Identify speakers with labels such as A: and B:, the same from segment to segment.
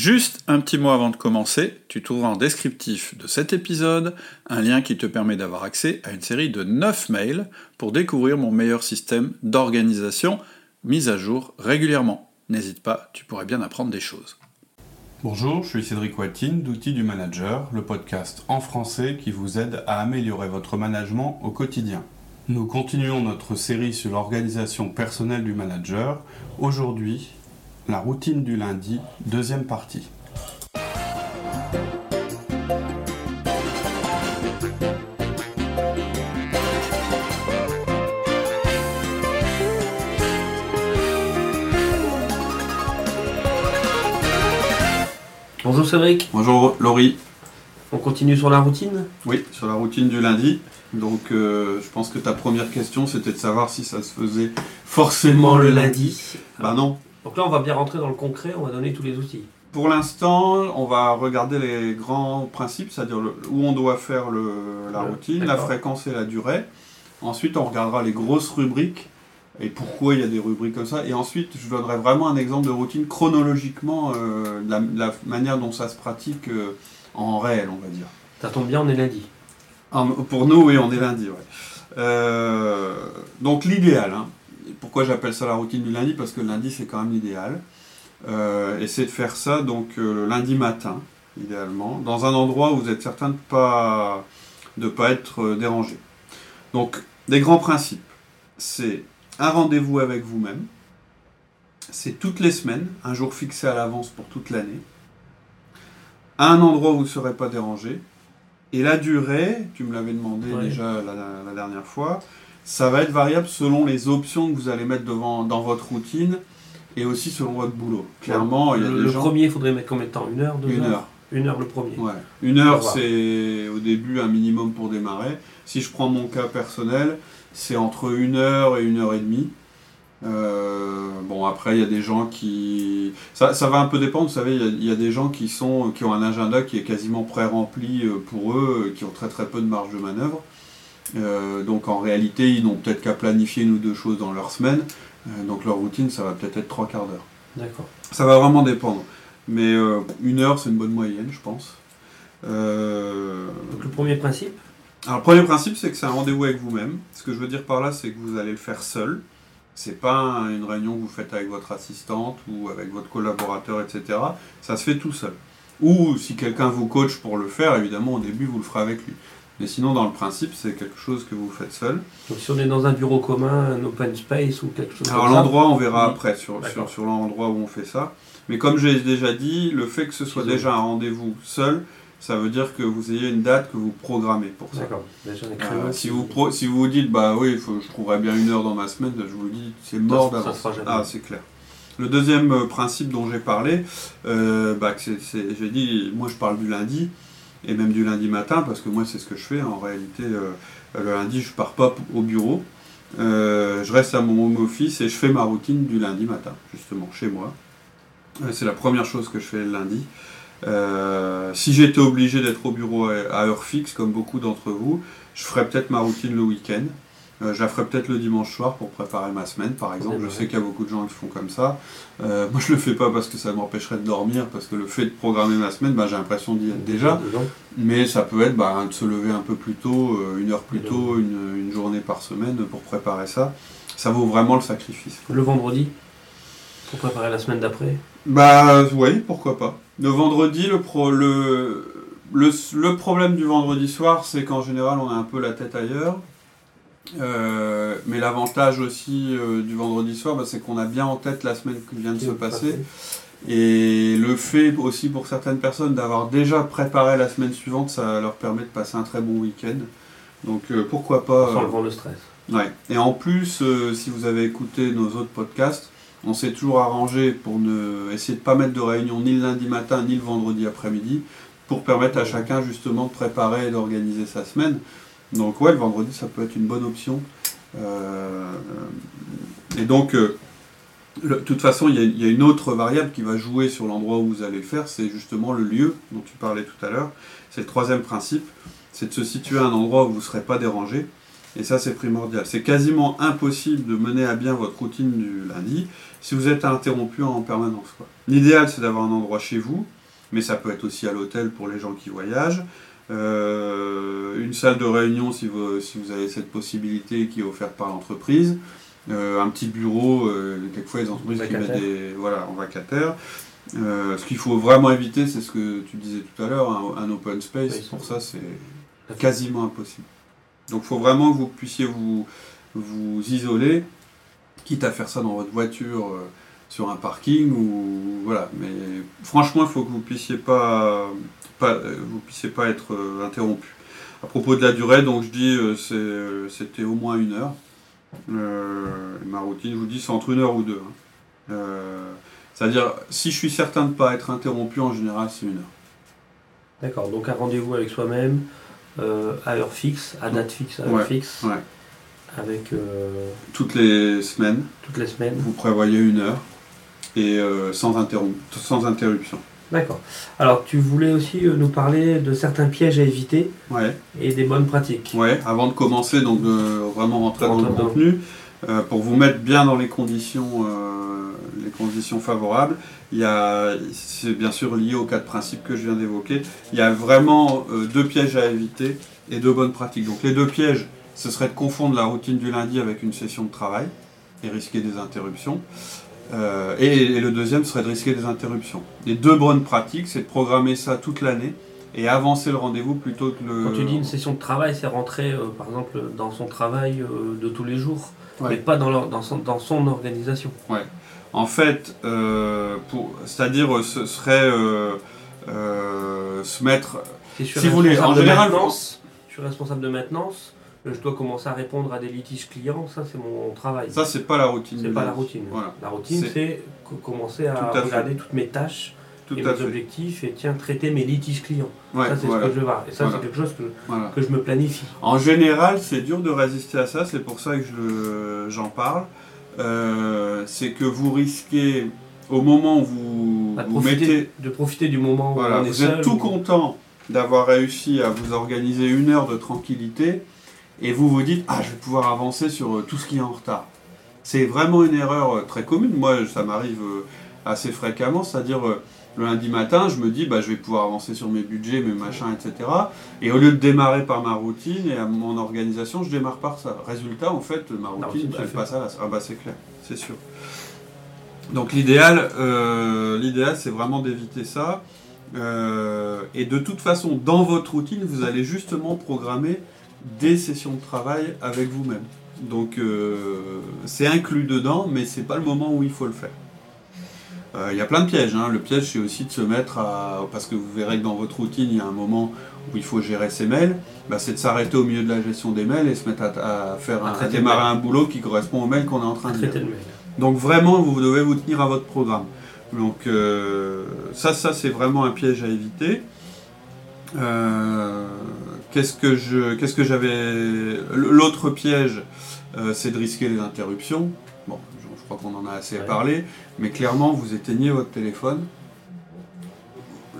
A: Juste un petit mot avant de commencer, tu trouveras en descriptif de cet épisode un lien qui te permet d'avoir accès à une série de 9 mails pour découvrir mon meilleur système d'organisation mis à jour régulièrement. N'hésite pas, tu pourrais bien apprendre des choses.
B: Bonjour, je suis Cédric Watine d'Outils du Manager, le podcast en français qui vous aide à améliorer votre management au quotidien. Nous continuons notre série sur l'organisation personnelle du manager. Aujourd'hui, la routine du lundi, deuxième partie.
C: Bonjour Cédric,
B: Bonjour Laurie.
C: on continue sur la routine?
B: Oui, sur la routine du lundi. Donc euh, je pense que ta première question c'était de savoir si ça se faisait forcément le lundi. Bah non.
C: Donc là on va bien rentrer dans le concret, on va donner tous les outils.
B: Pour l'instant, on va regarder les grands principes, c'est-à-dire où on doit faire le- la routine, la fréquence et la durée. Ensuite, on regardera les grosses rubriques et pourquoi il y a des rubriques comme ça. Et ensuite, je donnerai vraiment un exemple de routine chronologiquement, euh, la, manière dont ça se pratique euh, en réel, on va dire.
C: Ça tombe bien, on est lundi.
B: Ah, pour nous, oui, on est lundi. Ouais. Euh, donc l'idéal, hein. Pourquoi j'appelle ça la routine du lundi Parce que le lundi, c'est quand même l'idéal. Euh, et c'est de faire ça donc euh, le lundi matin, idéalement, dans un endroit où vous êtes certain de pas de pas être euh, dérangé. Donc des grands principes, c'est un rendez-vous avec vous-même. C'est toutes les semaines, un jour fixé à l'avance pour toute l'année. Un endroit où vous ne serez pas dérangé. Et la durée, tu me l'avais demandé déjà la, la dernière fois, ça va être variable selon les options que vous allez mettre devant, dans votre routine et aussi selon votre boulot. Clairement, il y a
C: le,
B: des
C: le
B: gens...
C: premier, il faudrait mettre combien de temps? Une heure, deux
B: Une
C: heures
B: heure.
C: Une heure le premier.
B: Ouais. Une heure, c'est au début un minimum pour démarrer. Si je prends mon cas personnel, c'est entre une heure et une heure et demie. Euh, bon, après, il y a des gens qui. Ça, ça va un peu dépendre, vous savez, il y a- il y, a des gens qui, sont, qui ont un agenda qui est quasiment pré-rempli euh, pour eux, qui ont très très peu de marge de manœuvre. Euh, donc en réalité, ils n'ont peut-être qu'à planifier une ou deux choses dans leur semaine. Euh, donc leur routine, ça va peut-être être trois quarts d'heure.
C: D'accord.
B: Ça va vraiment dépendre. Mais euh, une heure, c'est une bonne moyenne, je pense.
C: Donc le premier principe,
B: Alors, le premier principe, c'est que c'est un rendez-vous avec vous-même. Ce que je veux dire par là, c'est que vous allez le faire seul. C'est pas un- une réunion que vous faites avec votre assistante ou avec votre collaborateur, etc. Ça se fait tout seul. Ou si quelqu'un vous coach pour le faire, évidemment, au début, vous le ferez avec lui. Mais sinon, dans le principe, c'est quelque chose que vous faites seul.
C: donc si on est dans un bureau commun, un open space ou quelque chose
B: Alors
C: comme ça.
B: l'endroit, on verra
C: Oui.
B: après sur, sur, sur l'endroit où on fait ça. Mais comme j'ai déjà dit, le fait que ce soit déjà un rendez-vous seul, ça veut dire que vous ayez une date que vous programmez pour ça.
C: D'accord. Déjà
B: Euh, si, vous pro- si vous vous dites, bah oui, faut- je trouverai bien une heure dans ma semaine, je vous le dis, c'est mort d'avance. Ah, c'est clair. Le deuxième euh, principe dont j'ai parlé, euh, bah, j'ai dit, moi je parle du lundi, et même du lundi matin, parce que moi c'est ce que je fais. En réalité, euh, le lundi, je pars pas au bureau. Euh, je reste à mon home office et je fais ma routine du lundi matin, justement, chez moi. Euh, c'est la première chose que je fais le lundi. Si j'étais obligé d'être au bureau à heure fixe, comme beaucoup d'entre vous, je ferais peut-être ma routine le week-end. Euh, je la ferais peut-être le dimanche soir pour préparer ma semaine, par exemple. Je sais qu'il y a beaucoup de gens qui font comme ça. Euh, moi, je le fais pas parce que ça m'empêcherait de dormir, parce que le fait de programmer ma semaine, bah, j'ai l'impression d'y être déjà. Mais ça peut être bah, de se lever un peu plus tôt, euh, une heure plus tôt, une, une journée par semaine pour préparer ça. Ça vaut vraiment le sacrifice.
C: Le vendredi, pour préparer la semaine d'après?
B: Bah oui, pourquoi pas. Le vendredi, le, pro, le, le, le problème du vendredi soir, c'est qu'en général, on a un peu la tête ailleurs. Euh, mais l'avantage aussi euh, du vendredi soir, bah, c'est qu'on a bien en tête la semaine qui vient de se passer. Et le fait aussi pour certaines personnes d'avoir déjà préparé la semaine suivante, ça leur permet de passer un très bon week-end. Donc euh, pourquoi pas.
C: Sans
B: euh,
C: le le stress.
B: Ouais. Et en plus, euh, si vous avez écouté nos autres podcasts, on s'est toujours arrangé pour ne essayer de pas mettre de réunion ni le lundi matin ni le vendredi après-midi pour permettre à chacun justement de préparer et d'organiser sa semaine. Donc ouais, le vendredi ça peut être une bonne option. Euh, et donc, euh, de toute façon, il y, y a une autre variable qui va jouer sur l'endroit où vous allez le faire, c'est justement le lieu dont tu parlais tout à l'heure. C'est le troisième principe, c'est de se situer à un endroit où vous ne serez pas dérangé. Et ça, c'est primordial. C'est quasiment impossible de mener à bien votre routine du lundi si vous êtes interrompu en permanence. L'idéal, c'est d'avoir un endroit chez vous, mais ça peut être aussi à l'hôtel pour les gens qui voyagent. Euh, une salle de réunion si vous, si vous avez cette possibilité qui est offerte par l'entreprise. Euh, un petit bureau, euh, quelquefois les entreprises qui mettent des. Voilà, en vacataire. Euh, ce qu'il faut vraiment éviter, c'est ce que tu disais tout à l'heure, un, un open space.
C: Oui,
B: pour ça, c'est quasiment impossible. Donc il faut vraiment que vous puissiez vous, vous isoler, quitte à faire ça dans votre voiture sur un parking ou voilà. Mais franchement, il faut que vous puissiez pas, pas euh, vous puissiez pas être euh, interrompu. À propos de la durée, donc je dis euh, euh, c'était au moins une heure. Euh, ma routine, je vous dis, c'est entre une heure ou deux. hein. C'est-à-dire, si je suis certain de ne pas être interrompu, en général, c'est une heure.
C: D'accord, donc un rendez-vous avec soi-même, à heure fixe, à date fixe, à heure
B: Ouais,
C: fixe,
B: ouais.
C: avec
B: Toutes les semaines,
C: toutes les semaines.
B: vous prévoyez une heure et euh, sans, interrom- sans interruption.
C: D'accord. Alors, tu voulais aussi euh, nous parler de certains pièges à éviter
B: Ouais,
C: et des bonnes pratiques.
B: ouais. Avant de commencer, donc de vraiment rentrer dans le contenu, euh, pour vous mettre bien dans les conditions, euh, les conditions favorables, il c'est bien sûr lié aux quatre principes que je viens d'évoquer. Il y a vraiment euh, deux pièges à éviter et deux bonnes pratiques. Donc les deux pièges, ce serait de confondre la routine du lundi avec une session de travail et risquer des interruptions. Euh, et, et le deuxième serait de risquer des interruptions. Les deux bonnes pratiques, c'est de programmer ça toute l'année et avancer le rendez-vous plutôt que le.
C: Quand tu dis une session de travail, c'est rentrer, euh, par exemple, dans son travail euh, de tous les jours,
B: Ouais.
C: mais pas dans, leur- dans, son, dans son organisation.
B: En fait, c'est-à-dire, ce serait se mettre.
C: Si,
B: Si vous voulez, en général,
C: je suis responsable de maintenance, je dois commencer à répondre à des litiges clients, ça c'est mon travail.
B: Ça, c'est pas la routine.
C: c'est pas la routine.
B: Voilà.
C: La routine,
B: C'est-
C: c'est co- commencer à,
B: fait.
C: regarder toutes mes tâches
B: Tout
C: et mes
B: fait.
C: objectifs et tiens, traiter mes litiges clients.
B: Ouais,
C: ça, c'est
B: voilà,
C: ce que je veux voir. Et ça,
B: Voilà.
C: c'est quelque chose que, que je me planifie.
B: En général, c'est dur de résister à ça, c'est pour ça que je j'en parle. Euh, c'est que vous risquez, au moment où vous,
C: Bah, de,
B: vous
C: profiter,
B: mettez.
C: de profiter du moment où
B: Voilà,
C: on est
B: vous
C: seul.
B: êtes tout content d'avoir réussi à vous organiser une heure de tranquillité et vous vous dites Ah, je vais pouvoir avancer sur euh, tout ce qui est en retard. C'est vraiment une erreur euh, très commune. Moi, ça m'arrive euh, assez fréquemment, c'est-à-dire le lundi matin, je me dis bah, je vais pouvoir avancer sur mes budgets, mes machins, etc. Et au lieu de démarrer par ma routine et à mon organisation, je démarre par ça. Résultat, en fait, ma routine, elle passe à la. Ah, bah, c'est clair, c'est sûr. Donc l'idéal, euh, l'idéal, c'est vraiment d'éviter ça. Euh, et de toute façon, dans votre routine, vous allez justement programmer des sessions de travail avec vous-même. Donc euh, c'est inclus dedans, mais c'est pas le moment où il faut le faire. Euh, Il y a plein de pièges. hein. Le piège, c'est aussi de se mettre à. Parce que vous verrez que dans votre routine, il y a un moment où il faut gérer ses mails. Bah, c'est de s'arrêter au milieu de la gestion des mails et se mettre à, à faire un, à démarrer un boulot qui correspond au mail qu'on est en train de
C: traiter
B: lire. Donc vraiment, vous devez vous tenir à votre programme. Donc euh, ça, ça c'est vraiment un piège à éviter. Euh, qu'est-ce que je, qu'est-ce que j'avais L'autre piège, euh, c'est de risquer les interruptions. Bon, je, je crois qu'on en a assez
C: Ouais.
B: parlé, mais clairement, vous éteignez votre téléphone.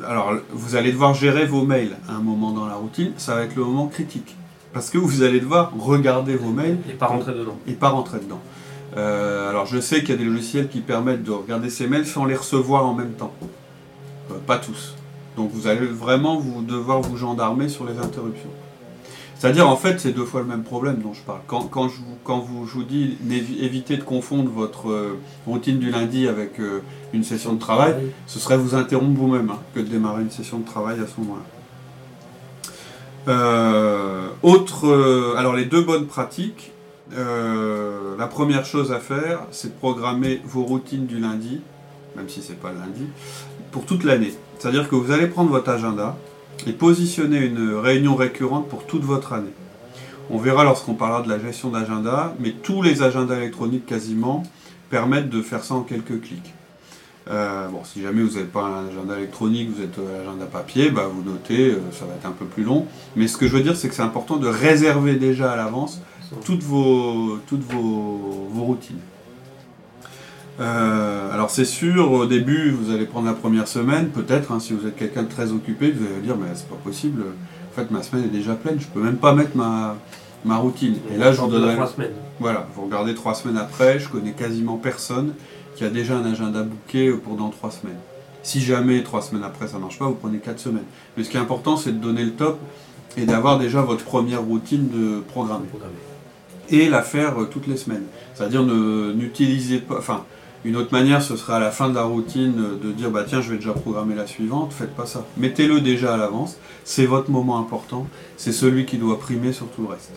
B: Alors, vous allez devoir gérer vos mails à un moment dans la routine. Ça va être le moment critique, parce que vous allez devoir regarder vos mails
C: Et pas rentrer dedans.
B: et pas rentrer dedans. Euh, alors je sais qu'il y a des logiciels qui permettent de regarder ces mails sans les recevoir en même temps. Euh, pas tous. Donc vous allez vraiment vous devoir vous gendarmer sur les interruptions. C'est-à-dire en fait c'est deux fois le même problème dont je parle. Quand, quand je, vous, quand vous, je vous dis évitez de confondre votre euh, routine du lundi avec euh, une session de travail, ce serait vous interrompre vous-même hein, que de démarrer une session de travail à ce moment-là. Euh, autre, alors les deux bonnes pratiques. la première chose à faire, c'est de programmer vos routines du lundi, même si c'est pas lundi, pour toute l'année. C'est-à-dire que vous allez prendre votre agenda et positionner une réunion récurrente pour toute votre année. On verra lorsqu'on parlera de la gestion d'agenda, mais tous les agendas électroniques quasiment permettent de faire ça en quelques clics. Euh, bon, si jamais vous n'avez pas un agenda électronique, vous êtes à l'agenda papier, bah, vous notez, euh, ça va être un peu plus long. Mais ce que je veux dire, c'est que c'est important de réserver déjà à l'avance toutes vos, toutes vos, vos routines. Euh, alors c'est sûr, au début, vous allez prendre la première semaine, peut-être, hein, si vous êtes quelqu'un de très occupé, vous allez dire, mais c'est pas possible, en fait ma semaine est déjà pleine, je peux même pas mettre ma, ma routine. Et là, je vous donnerai.
C: Trois semaines.
B: Voilà, vous regardez trois semaines après, je connais quasiment personne qui a déjà un agenda booké pour dans trois semaines. Si jamais trois semaines après ça marche pas, vous prenez quatre semaines. Mais ce qui est important, c'est de donner le top et d'avoir déjà votre première routine de programmer.
C: Programmé.
B: Et la faire euh, toutes les semaines. C'est-à-dire n'utilisez pas. Enfin, une autre manière, ce sera à la fin de la routine de dire bah tiens, je vais déjà programmer la suivante. Faites pas ça. Mettez-le déjà à l'avance. C'est votre moment important. C'est celui qui doit primer sur tout le reste.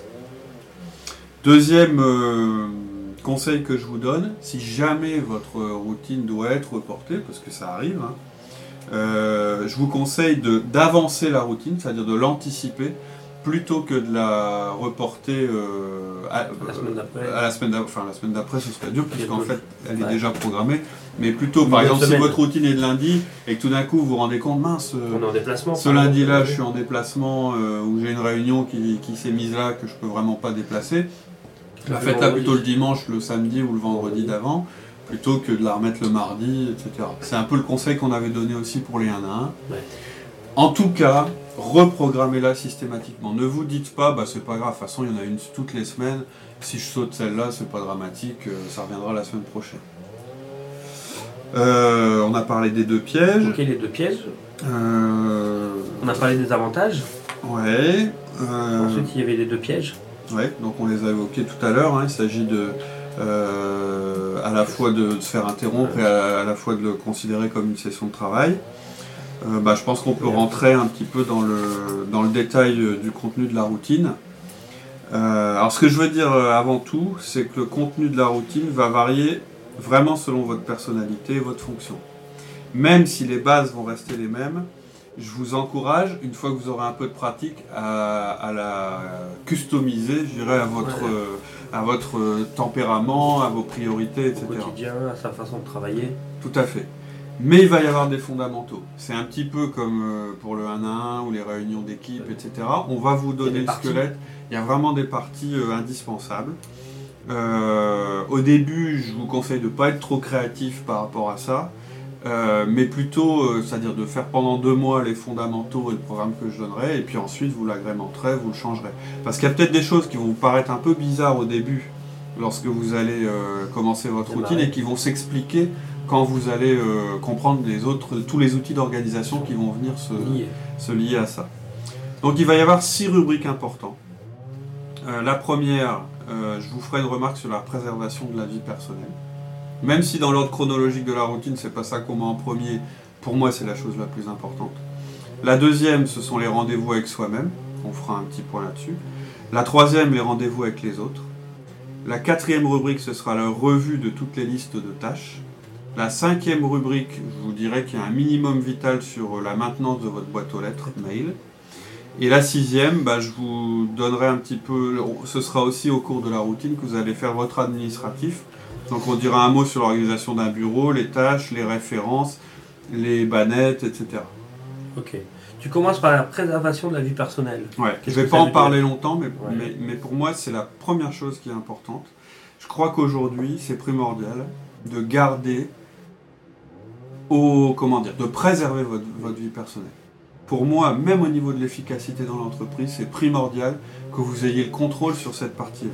B: Deuxième euh, conseil que je vous donne, si jamais votre routine doit être reportée, parce que ça arrive, hein, euh, je vous conseille d'avancer la routine, c'est-à-dire de l'anticiper, plutôt que de la reporter euh, à,
C: La semaine d'après.
B: à la semaine d'après. Enfin, la semaine d'après, ce serait dur, puisqu'en fait, elle est
C: Ouais.
B: déjà programmée. Mais plutôt, par exemple, si votre routine est de lundi, et que tout d'un coup, vous vous rendez compte, mince, euh,
C: On est en déplacement.
B: ce lundi-là, je suis en déplacement euh, où j'ai une réunion qui, qui s'est mise là que je peux vraiment pas déplacer.
C: Le
B: La faites-la plutôt le dimanche, le samedi ou le vendredi d'avant, plutôt que de la remettre le mardi, etc. C'est un peu le conseil qu'on avait donné aussi pour les 1 à 1.
C: Ouais.
B: En tout cas, reprogrammez-la systématiquement. Ne vous dites pas, bah c'est pas grave, de toute façon il y en a une toutes les semaines. Si je saute celle-là, c'est pas dramatique, euh, ça reviendra la semaine prochaine. Euh, on a parlé des deux pièges.
C: Ok, les deux pièges.
B: Euh,
C: On a parlé des avantages.
B: ouais. euh,
C: Ensuite, il y avait les deux pièges.
B: Ouais, donc on les a évoqués tout à l'heure. hein. Il s'agit de à la fois de, de se faire interrompre et à, à la fois de le considérer comme une session de travail. Euh, bah, je pense qu'on peut rentrer un petit peu dans le, dans le détail euh, du contenu de la routine. Euh, alors ce que je veux dire avant tout, c'est que le contenu de la routine va varier vraiment selon votre personnalité et votre fonction. Même si les bases vont rester les mêmes, je vous encourage, une fois que vous aurez un peu de pratique, à, à la customiser, je dirais, à votre,
C: Ouais.
B: euh, à votre tempérament, à vos priorités,
C: Au
B: etc.
C: quotidien, à sa façon de travailler.
B: Tout à fait. Mais il va y avoir des fondamentaux. C'est un petit peu comme euh, pour le 1 à 1 ou les réunions d'équipe, etc. On va vous donner le
C: parties.
B: squelette. Il y a vraiment des parties euh, indispensables. Euh, au début, je vous conseille de ne pas être trop créatif par rapport à ça, euh, mais plutôt, euh, c'est-à-dire de faire pendant deux mois les fondamentaux et le programme que je donnerai, et puis ensuite vous l'agrémenterez, vous le changerez. Parce qu'il y a peut-être des choses qui vont vous paraître un peu bizarres au début, lorsque vous allez commencer votre routine, et qui vont s'expliquer quand vous allez euh, comprendre les autres, tous les outils d'organisation qui vont venir se, lier à ça. Donc il va y avoir six rubriques importantes. Euh, la première, euh, je vous ferai une remarque sur la préservation de la vie personnelle. Même si dans l'ordre chronologique de la routine, c'est pas ça qu'on met en premier, pour moi c'est la chose la plus importante. La deuxième, ce sont les rendez-vous avec soi-même. On fera un petit point là-dessus. La troisième, les rendez-vous avec les autres. La quatrième rubrique, ce sera la revue de toutes les listes de tâches. La cinquième rubrique, je vous dirais qu'il y a un minimum vital sur la maintenance de votre boîte aux lettres mail. Et la sixième, bah, je vous donnerai un petit peu, ce sera aussi au cours de la routine que vous allez faire votre administratif. Donc on dira un mot sur l'organisation d'un bureau, les tâches, les références, les bannettes, etc.
C: Ok. Tu commences par la préservation de la vie personnelle.
B: Ouais, je
C: Qu'est-ce
B: vais pas en parler longtemps, mais,
C: Ouais.
B: mais, mais pour moi, c'est la première chose qui est importante. Je crois qu'aujourd'hui, c'est primordial de garder au, comment dire, de préserver votre, votre vie personnelle. Pour moi, même au niveau de l'efficacité dans l'entreprise, c'est primordial que vous ayez le contrôle sur cette partie-là.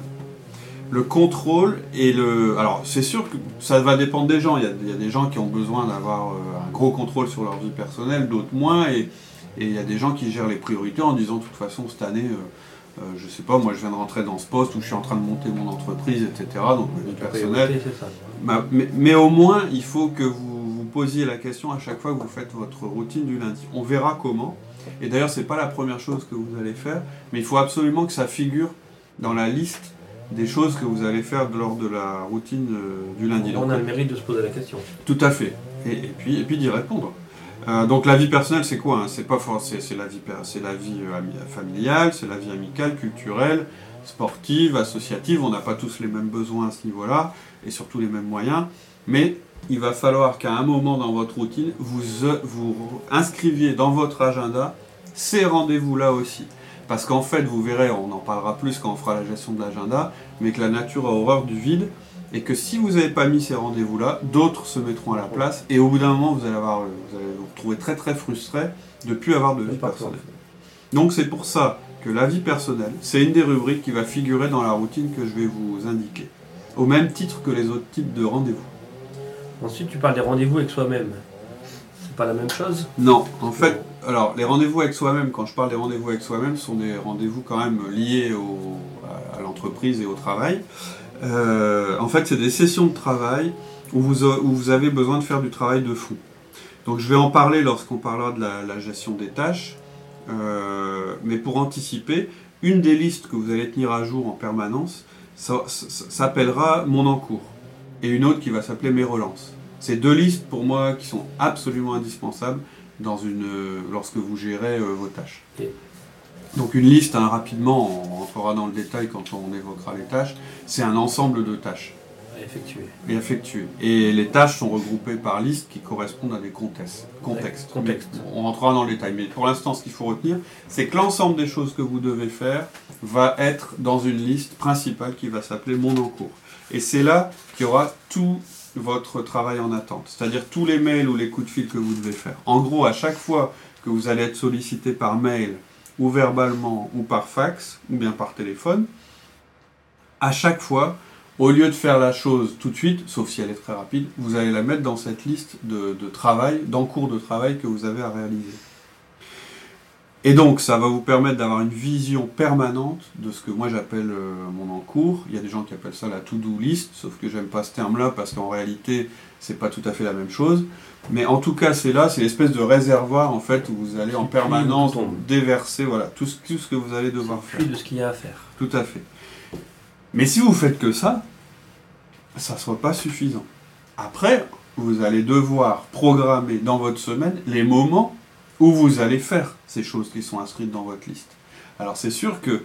B: Le contrôle et le... Alors, c'est sûr que ça va dépendre des gens. Il y a, il y a des gens qui ont besoin d'avoir euh, un gros contrôle sur leur vie personnelle, d'autres moins. Et, et il y a des gens qui gèrent les priorités en disant, de toute façon, cette année, euh, euh, je sais pas, moi je viens de rentrer dans ce poste où je suis en train de monter mon entreprise, etc. Donc ma vie personnelle. Mais, mais au moins, il faut que vous posiez la question à chaque fois que vous faites votre routine du lundi. On verra comment. Et d'ailleurs, c'est pas la première chose que vous allez faire, mais il faut absolument que ça figure dans la liste des choses que vous allez faire lors de la routine euh, du lundi.
C: On a le mérite de se poser la question.
B: tout à fait. Et, et puis, et puis d'y répondre. Euh, donc la vie personnelle, c'est quoi hein? C'est pas for- c'est la vie, per- c'est la vie euh, ami- familiale, c'est la vie amicale, culturelle, sportive, associative. On n'a pas tous les mêmes besoins à ce niveau-là et surtout les mêmes moyens. Mais il va falloir qu'à un moment dans votre routine, vous euh, vous inscriviez dans votre agenda ces rendez-vous-là aussi. Parce qu'en fait, vous verrez, on en parlera plus quand on fera la gestion de l'agenda, mais que la nature a horreur du vide et que si vous n'avez pas mis ces rendez-vous-là, d'autres se mettront à la place, et au bout d'un moment, vous allez, avoir, vous allez vous retrouver très très frustré de ne plus avoir de vie personnelle. Donc c'est pour ça que la vie personnelle, c'est une des rubriques qui va figurer dans la routine que je vais vous indiquer, au même titre que les autres types de rendez-vous.
C: Ensuite, tu parles des rendez-vous avec soi-même. C'est pas la même chose
B: Non, en fait, alors les rendez-vous avec soi-même, quand je parle des rendez-vous avec soi-même, sont des rendez-vous quand même liés à, l'entreprise et au travail. Euh, en fait, c'est des sessions de travail où vous, avez besoin de faire du travail de fond. Donc je vais en parler lorsqu'on parlera de la, gestion des tâches. Euh, mais pour anticiper, une des listes que vous allez tenir à jour en permanence s'appellera Mon encours. Et une autre qui va s'appeler Mes relances. C'est deux listes pour moi qui sont absolument indispensables dans une, euh, lorsque vous gérez euh, vos tâches. Donc une liste, hein, rapidement, on rentrera dans le détail quand on évoquera les tâches, c'est un ensemble de tâches
C: à effectuer.
B: et effectuées. Et les tâches sont regroupées par liste qui correspondent à des contextes. contextes.
C: Contexte.
B: On rentrera dans le détail. Mais pour l'instant, ce qu'il faut retenir, c'est que l'ensemble des choses que vous devez faire va être dans une liste principale qui va s'appeler Mon en cours. Et c'est là qu'il y aura tout votre travail en attente, c'est-à-dire tous les mails ou les coups de fil que vous devez faire. En gros, à chaque fois que vous allez être sollicité par mail ou verbalement ou par fax ou bien par téléphone, à chaque fois, au lieu de faire la chose tout de suite, sauf si elle est très rapide, vous allez la mettre dans cette liste de, travail, d'encours de travail que vous avez à réaliser. Et donc, ça va vous permettre d'avoir une vision permanente de ce que moi j'appelle euh, mon encours. Il y a des gens qui appellent ça la to-do list, sauf que j'aime pas ce terme-là parce qu'en réalité, c'est pas tout à fait la même chose. Mais en tout cas, c'est là, c'est l'espèce de réservoir en fait où vous allez en permanence déverser voilà, tout, ce, tout ce que vous allez devoir faire.
C: De ce qu'il y a à faire.
B: Tout à fait. Mais si vous faites que ça, ça ne sera pas suffisant. Après, vous allez devoir programmer dans votre semaine les moments où vous allez faire ces choses qui sont inscrites dans votre liste. Alors c'est sûr que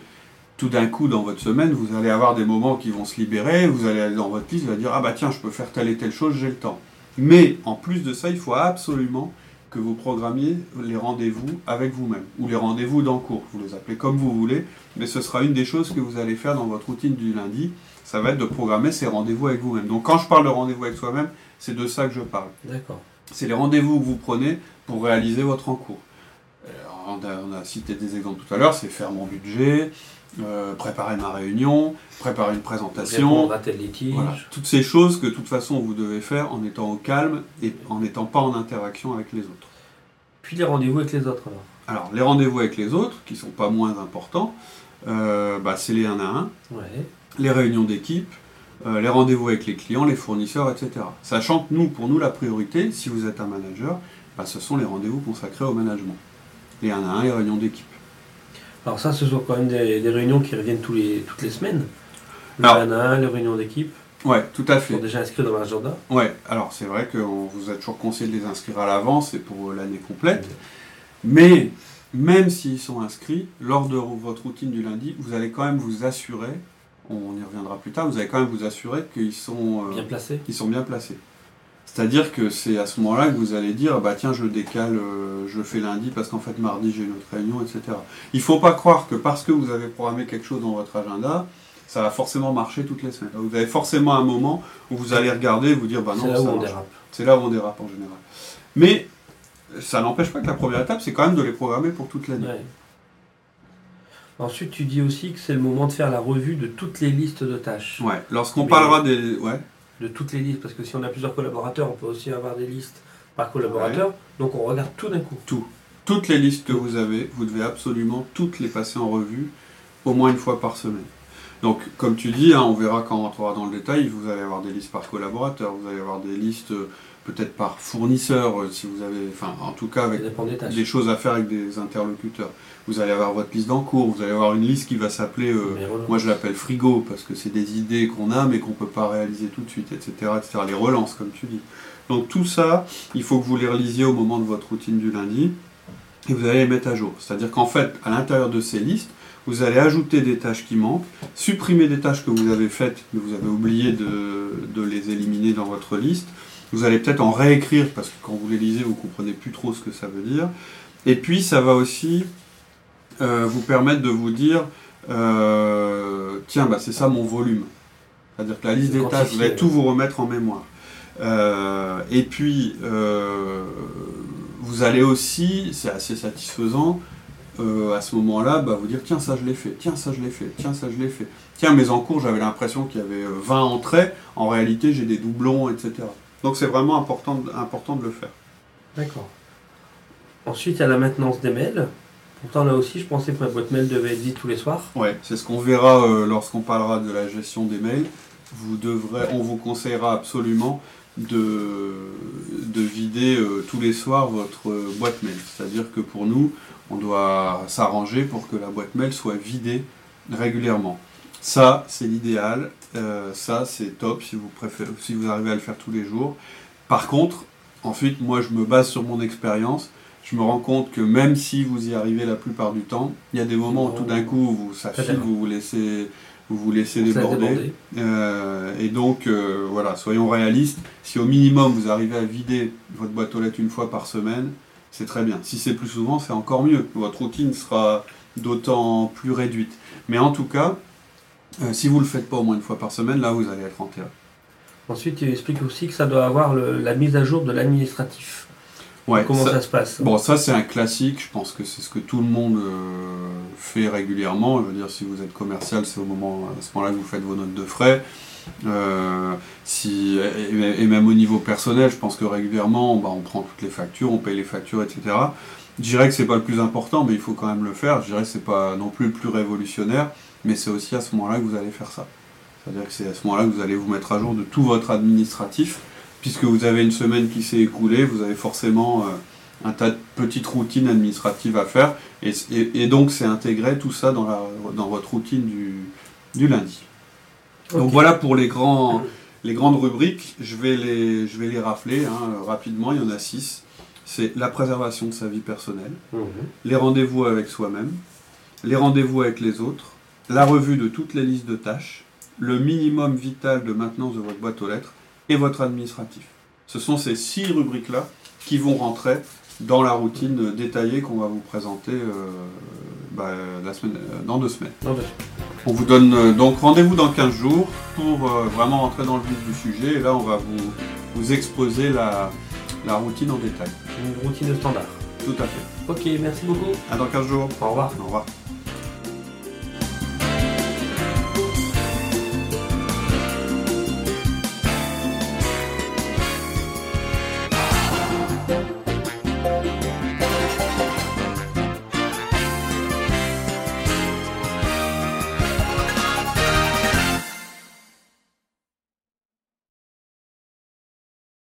B: tout d'un coup dans votre semaine, vous allez avoir des moments qui vont se libérer, vous allez aller dans votre liste, vous allez dire ah bah tiens, je peux faire telle et telle chose, j'ai le temps. Mais en plus de ça, il faut absolument que vous programmiez les rendez-vous avec vous-même, ou les rendez-vous d'encours, vous les appelez comme vous voulez, mais ce sera une des choses que vous allez faire dans votre routine du lundi, ça va être de programmer ces rendez-vous avec vous-même. Donc quand je parle de rendez-vous avec soi-même, c'est de ça que je parle.
C: D'accord.
B: C'est les rendez-vous que vous prenez pour réaliser votre encours. Euh, On a, on a cité des exemples tout à l'heure, c'est faire mon budget, euh, préparer ma réunion, préparer une présentation, voilà, toutes ces choses que de toute façon vous devez faire en étant au calme et en n'étant pas en interaction avec les autres.
C: Puis les rendez-vous avec les autres alors.
B: Alors les rendez-vous avec les autres, qui sont pas moins importants, euh, bah, c'est les 1 à 1,
C: Ouais.
B: les réunions d'équipe, les rendez-vous avec les clients, les fournisseurs, etc. Sachant que nous, pour nous, la priorité, si vous êtes un manager, bah, ce sont les rendez-vous consacrés au management. Les 1 à 1, les réunions d'équipe.
C: Alors ça, ce sont quand même des, des réunions qui reviennent tous les, toutes les semaines. Le
B: Alors-
C: 1 à 1, les réunions d'équipe,
B: Ouais, tout à fait.
C: sont déjà inscrits dans l'agenda.
B: Ouais, alors c'est vrai que on vous a toujours conseillé de les inscrire à l'avance et pour euh, l'année complète. Mais même s'ils sont inscrits, lors de votre routine du lundi, vous allez quand même vous assurer, on y reviendra plus tard, vous allez quand même vous assurer qu'ils sont, euh,
C: Bien placés.
B: qu'ils sont bien placés. C'est-à-dire que c'est à ce moment-là que vous allez dire, bah tiens, je le décale, euh, je fais lundi parce qu'en fait mardi j'ai une autre réunion, etc. Il ne faut pas croire que parce que vous avez programmé quelque chose dans votre agenda, ça va forcément marcher toutes les semaines. Vous avez forcément un moment où vous allez regarder et vous dire, bah non,
C: c'est là
B: ça
C: où on
B: marche
C: dérape.
B: c'est là où on dérape en général. Mais ça n'empêche pas que la première étape, c'est quand même de les programmer pour toute l'année.
C: Ouais. Ensuite, tu dis aussi que c'est le moment de faire la revue de toutes les listes de tâches.
B: Ouais. Lorsqu'on parlera des. Ouais.
C: De toutes les listes, parce que si on a plusieurs collaborateurs, on peut aussi avoir des listes par collaborateur. Donc on regarde tout d'un coup.
B: Toutes les listes que vous avez, vous devez absolument toutes les passer en revue au moins une fois par semaine. Donc, comme tu dis, hein, on verra quand on rentrera dans le détail, vous allez avoir des listes par collaborateur, vous allez avoir des listes euh, peut-être par fournisseur, euh, si vous avez, enfin, en tout cas avec
C: des
B: choses à faire avec des interlocuteurs. Vous allez avoir votre liste d'encours, vous allez avoir une liste qui va s'appeler euh. Moi, je l'appelle frigo parce que c'est des idées qu'on a mais qu'on ne peut pas réaliser tout de suite, etc., etc. Les relances, comme tu dis. Donc tout ça, il faut que vous les relisiez au moment de votre routine du lundi et vous allez les mettre à jour. C'est-à-dire qu'en fait, à l'intérieur de ces listes, vous allez ajouter des tâches qui manquent, supprimer des tâches que vous avez faites mais vous avez oublié de, de les éliminer dans votre liste. Vous allez peut-être en réécrire parce que quand vous les lisez, vous comprenez plus trop ce que ça veut dire. Et puis, ça va aussi euh, vous permettre de vous dire euh, tiens, bah, c'est ça mon volume. C'est-à-dire que la liste des tâches, vous allez tout vous remettre en mémoire. Euh, et puis, vous allez aussi, c'est assez satisfaisant, à ce moment-là, bah, vous dire tiens, ça je l'ai fait, tiens, ça je l'ai fait, tiens, ça je l'ai fait. Tiens, mes encours, j'avais l'impression qu'il y avait euh, 20 entrées, en réalité j'ai des doublons, etc. Donc c'est vraiment important, de- important de le faire.
C: D'accord. Ensuite, il y a la maintenance des mails. Pourtant, là aussi, je pensais que ma boîte mail devait être vide tous les soirs.
B: Ouais, c'est ce qu'on verra euh, lorsqu'on parlera de la gestion des mails. Vous devrez, on vous conseillera absolument de, de vider euh, tous les soirs votre euh, boîte mail. C'est-à-dire que pour nous, on doit s'arranger pour que la boîte mail soit vidée régulièrement. Ça, c'est l'idéal. Euh, ça, c'est top si vous, préférez, si vous arrivez à le faire tous les jours. Par contre, ensuite, moi, je me base sur mon expérience. Je me rends compte que même si vous y arrivez la plupart du temps, il y a des moments où tout d'un coup, vous, ça file, vous vous laissez, vous vous laissez déborder. Euh, et donc, euh, voilà, soyons réalistes. Si au minimum vous arrivez à vider votre boîte aux lettres une fois par semaine, c'est très bien. Si c'est plus souvent, c'est encore mieux. Votre routine sera d'autant plus réduite. Mais en tout cas, euh, si vous ne le faites pas au moins une fois par semaine, là, vous allez être enterré.
C: Ensuite, il explique aussi que ça doit avoir le- la mise à jour de l'administratif.
B: Ouais,
C: Comment
B: ça-
C: ça, se passe
B: Bon, ça c'est un classique, je pense que c'est ce que tout le monde euh, fait régulièrement. Je veux dire, si vous êtes commercial, c'est au moment, à ce moment-là que vous faites vos notes de frais. Euh, si, et, et même au niveau personnel, je pense que régulièrement, bah, on prend toutes les factures, on paye les factures, etc. Je dirais que c'est pas le plus important, mais il faut quand même le faire. Je dirais que c'est pas non plus le plus révolutionnaire, mais c'est aussi à ce moment-là que vous allez faire ça. C'est-à-dire que c'est à ce moment-là que vous allez vous mettre à jour de tout votre administratif, puisque vous avez une semaine qui s'est écoulée, vous avez forcément euh, un tas de petites routines administratives à faire, et, et- et donc c'est intégrer tout ça dans, la, dans votre routine du, du lundi. Donc voilà pour les, grands, les grandes rubriques, je vais les, je vais les rappeler hein, rapidement, il y en a six. C'est la préservation de sa vie personnelle,
C: Mhm.
B: les rendez-vous avec soi-même, les rendez-vous avec les autres, la revue de toutes les listes de tâches, le minimum vital de maintenance de votre boîte aux lettres et votre administratif. Ce sont ces six rubriques-là qui vont rentrer dans la routine détaillée qu'on va vous présenter euh, bah, la semaine, euh, dans deux semaines.
C: Non,
B: On vous donne euh, donc rendez-vous dans 15 jours pour vraiment rentrer dans le vif du sujet. Et là, on va vous, vous exposer la, la routine en détail.
C: une routine standard.
B: Tout à fait.
C: Ok, merci beaucoup.
B: À dans 15 jours.
C: Au revoir.
B: Au revoir.